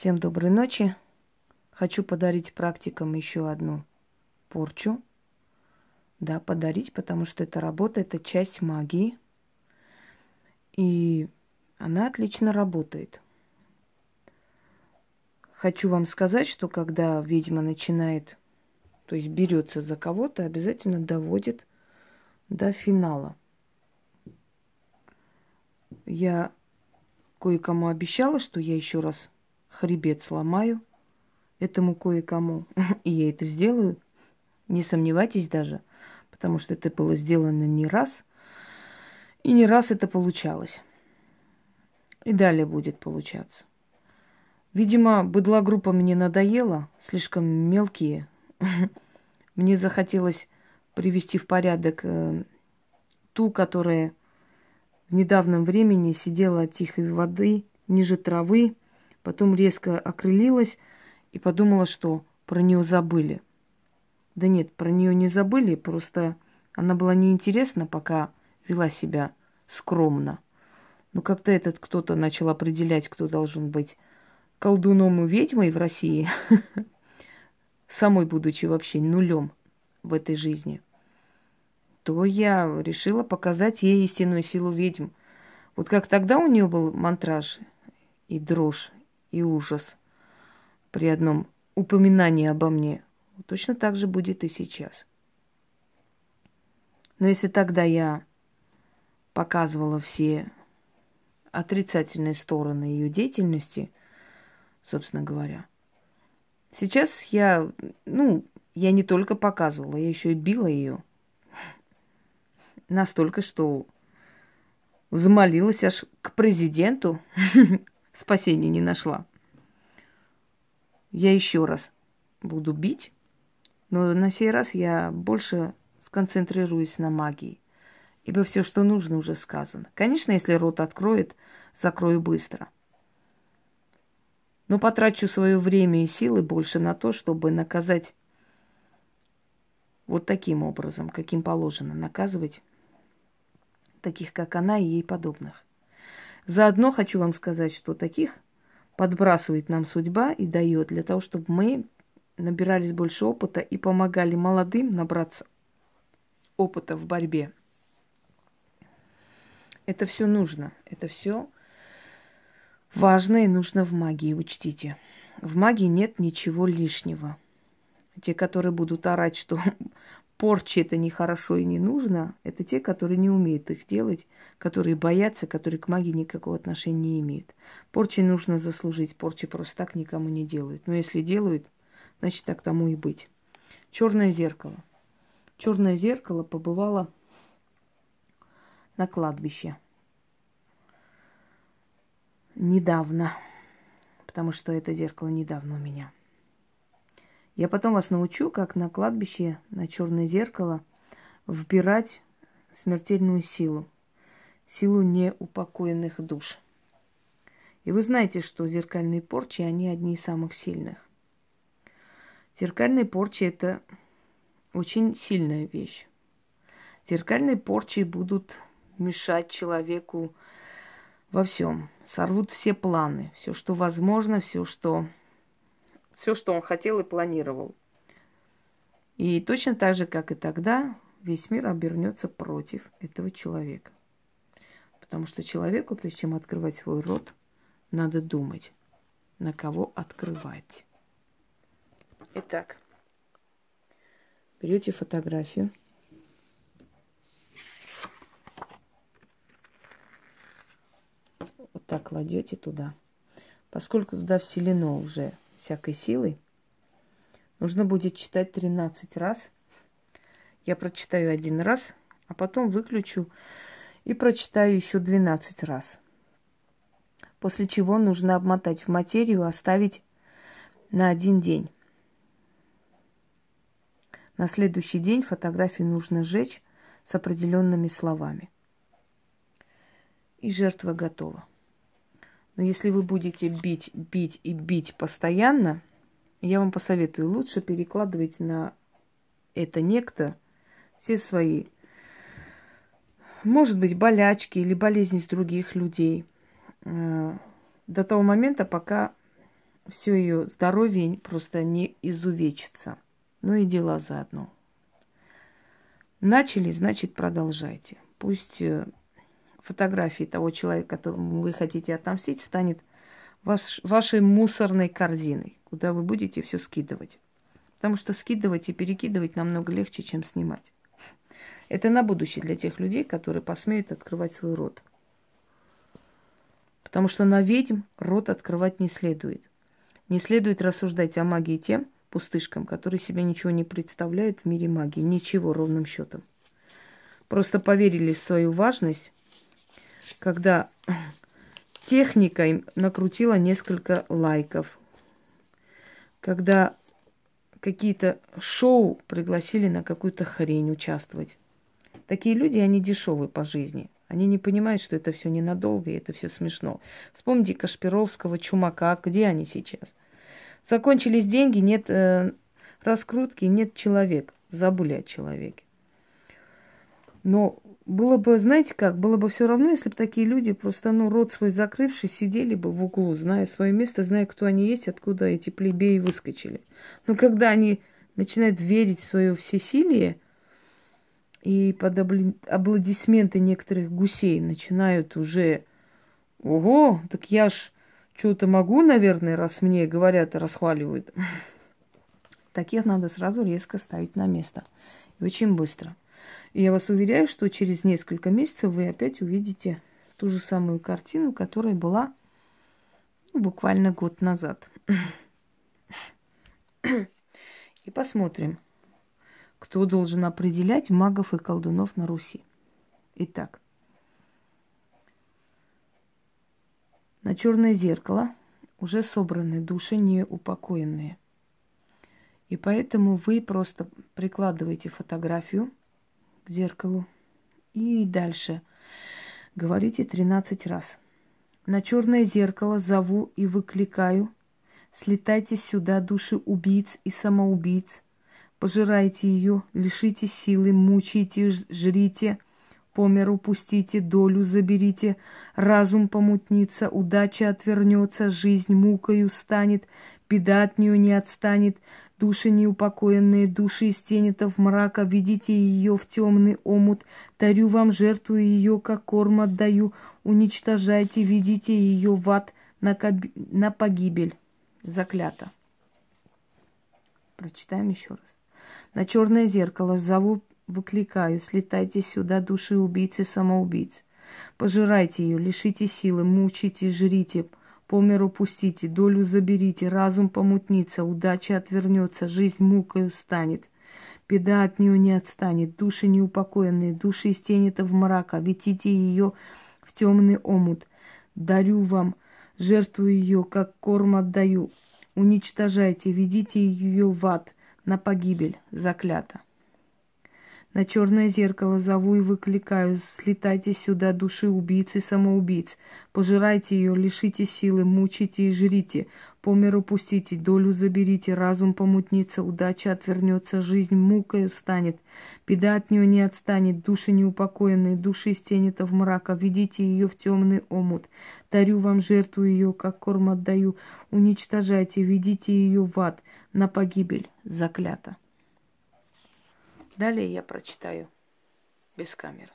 Всем доброй ночи. Хочу подарить практикам еще одну порчу. Да, подарить, потому что эта работа, это часть магии. И она отлично работает. Хочу вам сказать, что когда ведьма начинает, то есть берется за кого-то, обязательно доводит до финала. Я кое-кому обещала, что я еще раз хребет сломаю этому кое-кому. И я это сделаю. Не сомневайтесь даже, потому что это было сделано не раз. И не раз это получалось. И далее будет получаться. Видимо, быдла группа мне надоела, слишком мелкие. Мне захотелось привести в порядок э, ту, которая в недавнем времени сидела от тихой воды ниже травы, потом резко окрылилась и подумала, что про нее забыли. Да нет, про нее не забыли, просто она была неинтересна, пока вела себя скромно. Но как-то этот кто-то начал определять, кто должен быть колдуном и ведьмой в России, самой будучи вообще нулем в этой жизни – то я решила показать ей истинную силу ведьм. Вот как тогда у нее был мантраж и дрожь, и ужас при одном упоминании обо мне, точно так же будет и сейчас. Но если тогда я показывала все отрицательные стороны ее деятельности, собственно говоря, сейчас я, ну, я не только показывала, я еще и била ее – Настолько, что замолилась аж к президенту. Спасения не нашла. Я еще раз буду бить, но на сей раз я больше сконцентрируюсь на магии. Ибо все, что нужно, уже сказано. Конечно, если рот откроет, закрою быстро. Но потрачу свое время и силы больше на то, чтобы наказать вот таким образом, каким положено наказывать таких как она и ей подобных. Заодно хочу вам сказать, что таких подбрасывает нам судьба и дает для того, чтобы мы набирались больше опыта и помогали молодым набраться опыта в борьбе. Это все нужно. Это все важно и нужно в магии, учтите. В магии нет ничего лишнего. Те, которые будут орать, что порчи это нехорошо и не нужно, это те, которые не умеют их делать, которые боятся, которые к магии никакого отношения не имеют. Порчи нужно заслужить, порчи просто так никому не делают. Но если делают, значит так тому и быть. Черное зеркало. Черное зеркало побывало на кладбище. Недавно. Потому что это зеркало недавно у меня – я потом вас научу, как на кладбище, на черное зеркало вбирать смертельную силу, силу неупокоенных душ. И вы знаете, что зеркальные порчи, они одни из самых сильных. Зеркальные порчи – это очень сильная вещь. Зеркальные порчи будут мешать человеку во всем, сорвут все планы, все, что возможно, все, что все, что он хотел и планировал. И точно так же, как и тогда, весь мир обернется против этого человека. Потому что человеку, прежде чем открывать свой рот, надо думать, на кого открывать. Итак, берете фотографию. Вот так кладете туда. Поскольку туда вселено уже всякой силой. Нужно будет читать 13 раз. Я прочитаю один раз, а потом выключу и прочитаю еще 12 раз. После чего нужно обмотать в материю, оставить на один день. На следующий день фотографию нужно сжечь с определенными словами. И жертва готова. Но если вы будете бить, бить и бить постоянно, я вам посоветую, лучше перекладывать на это некто все свои, может быть, болячки или болезни с других людей э, до того момента, пока все ее здоровье просто не изувечится. Ну и дела заодно. Начали, значит, продолжайте. Пусть э, фотографии того человека, которому вы хотите отомстить, станет ваш, вашей мусорной корзиной, куда вы будете все скидывать. Потому что скидывать и перекидывать намного легче, чем снимать. Это на будущее для тех людей, которые посмеют открывать свой рот. Потому что на ведьм рот открывать не следует. Не следует рассуждать о магии тем пустышкам, которые себе ничего не представляют в мире магии. Ничего ровным счетом. Просто поверили в свою важность, когда техника им накрутила несколько лайков. Когда какие-то шоу пригласили на какую-то хрень участвовать. Такие люди, они дешевые по жизни. Они не понимают, что это все ненадолго, и это все смешно. Вспомните Кашпировского, Чумака, где они сейчас? Закончились деньги, нет э, раскрутки, нет человека. Забыли о человеке. Но было бы, знаете как, было бы все равно, если бы такие люди просто, ну, рот свой закрывший, сидели бы в углу, зная свое место, зная, кто они есть, откуда эти плебеи выскочили. Но когда они начинают верить в свое всесилие, и под аплодисменты некоторых гусей начинают уже, ого, так я ж что-то могу, наверное, раз мне говорят и расхваливают. Таких надо сразу резко ставить на место. И очень быстро. И я вас уверяю, что через несколько месяцев вы опять увидите ту же самую картину, которая была ну, буквально год назад. И посмотрим, кто должен определять магов и колдунов на Руси. Итак, на черное зеркало уже собраны души неупокоенные. И поэтому вы просто прикладываете фотографию зеркалу. И дальше говорите 13 раз. На черное зеркало зову и выкликаю. Слетайте сюда, души убийц и самоубийц. Пожирайте ее, лишите силы, мучайте, жрите, по миру пустите, долю заберите, разум помутнится, удача отвернется, жизнь мукою станет, беда от нее не отстанет, Души неупокоенные, души из тенетов мрака, ведите ее в темный омут, дарю вам жертву ее, как корм отдаю, уничтожайте, ведите ее в ад на, коб... на погибель. Заклято. Прочитаем еще раз. На черное зеркало зову, выкликаю, слетайте сюда, души убийцы, самоубийц. Пожирайте ее, лишите силы, мучите, жрите, по миру пустите, долю заберите, разум помутнится, удача отвернется, жизнь мукою станет. Беда от нее не отстанет, души неупокоенные, души из тени-то в мрака, ветите ее в темный омут. Дарю вам, жертву ее, как корм отдаю. Уничтожайте, ведите ее в ад, на погибель, заклято. На черное зеркало зову и выкликаю, слетайте сюда, души убийцы и самоубийц. Пожирайте ее, лишите силы, мучите и жрите. По миру пустите, долю заберите, разум помутнится, удача отвернется, жизнь мукою станет. Беда от нее не отстанет, души неупокоенные, души из тени-то в мрака, ведите ее в темный омут. Дарю вам жертву ее, как корм отдаю. Уничтожайте, ведите ее в ад, на погибель, заклято. Далее я прочитаю без камеры.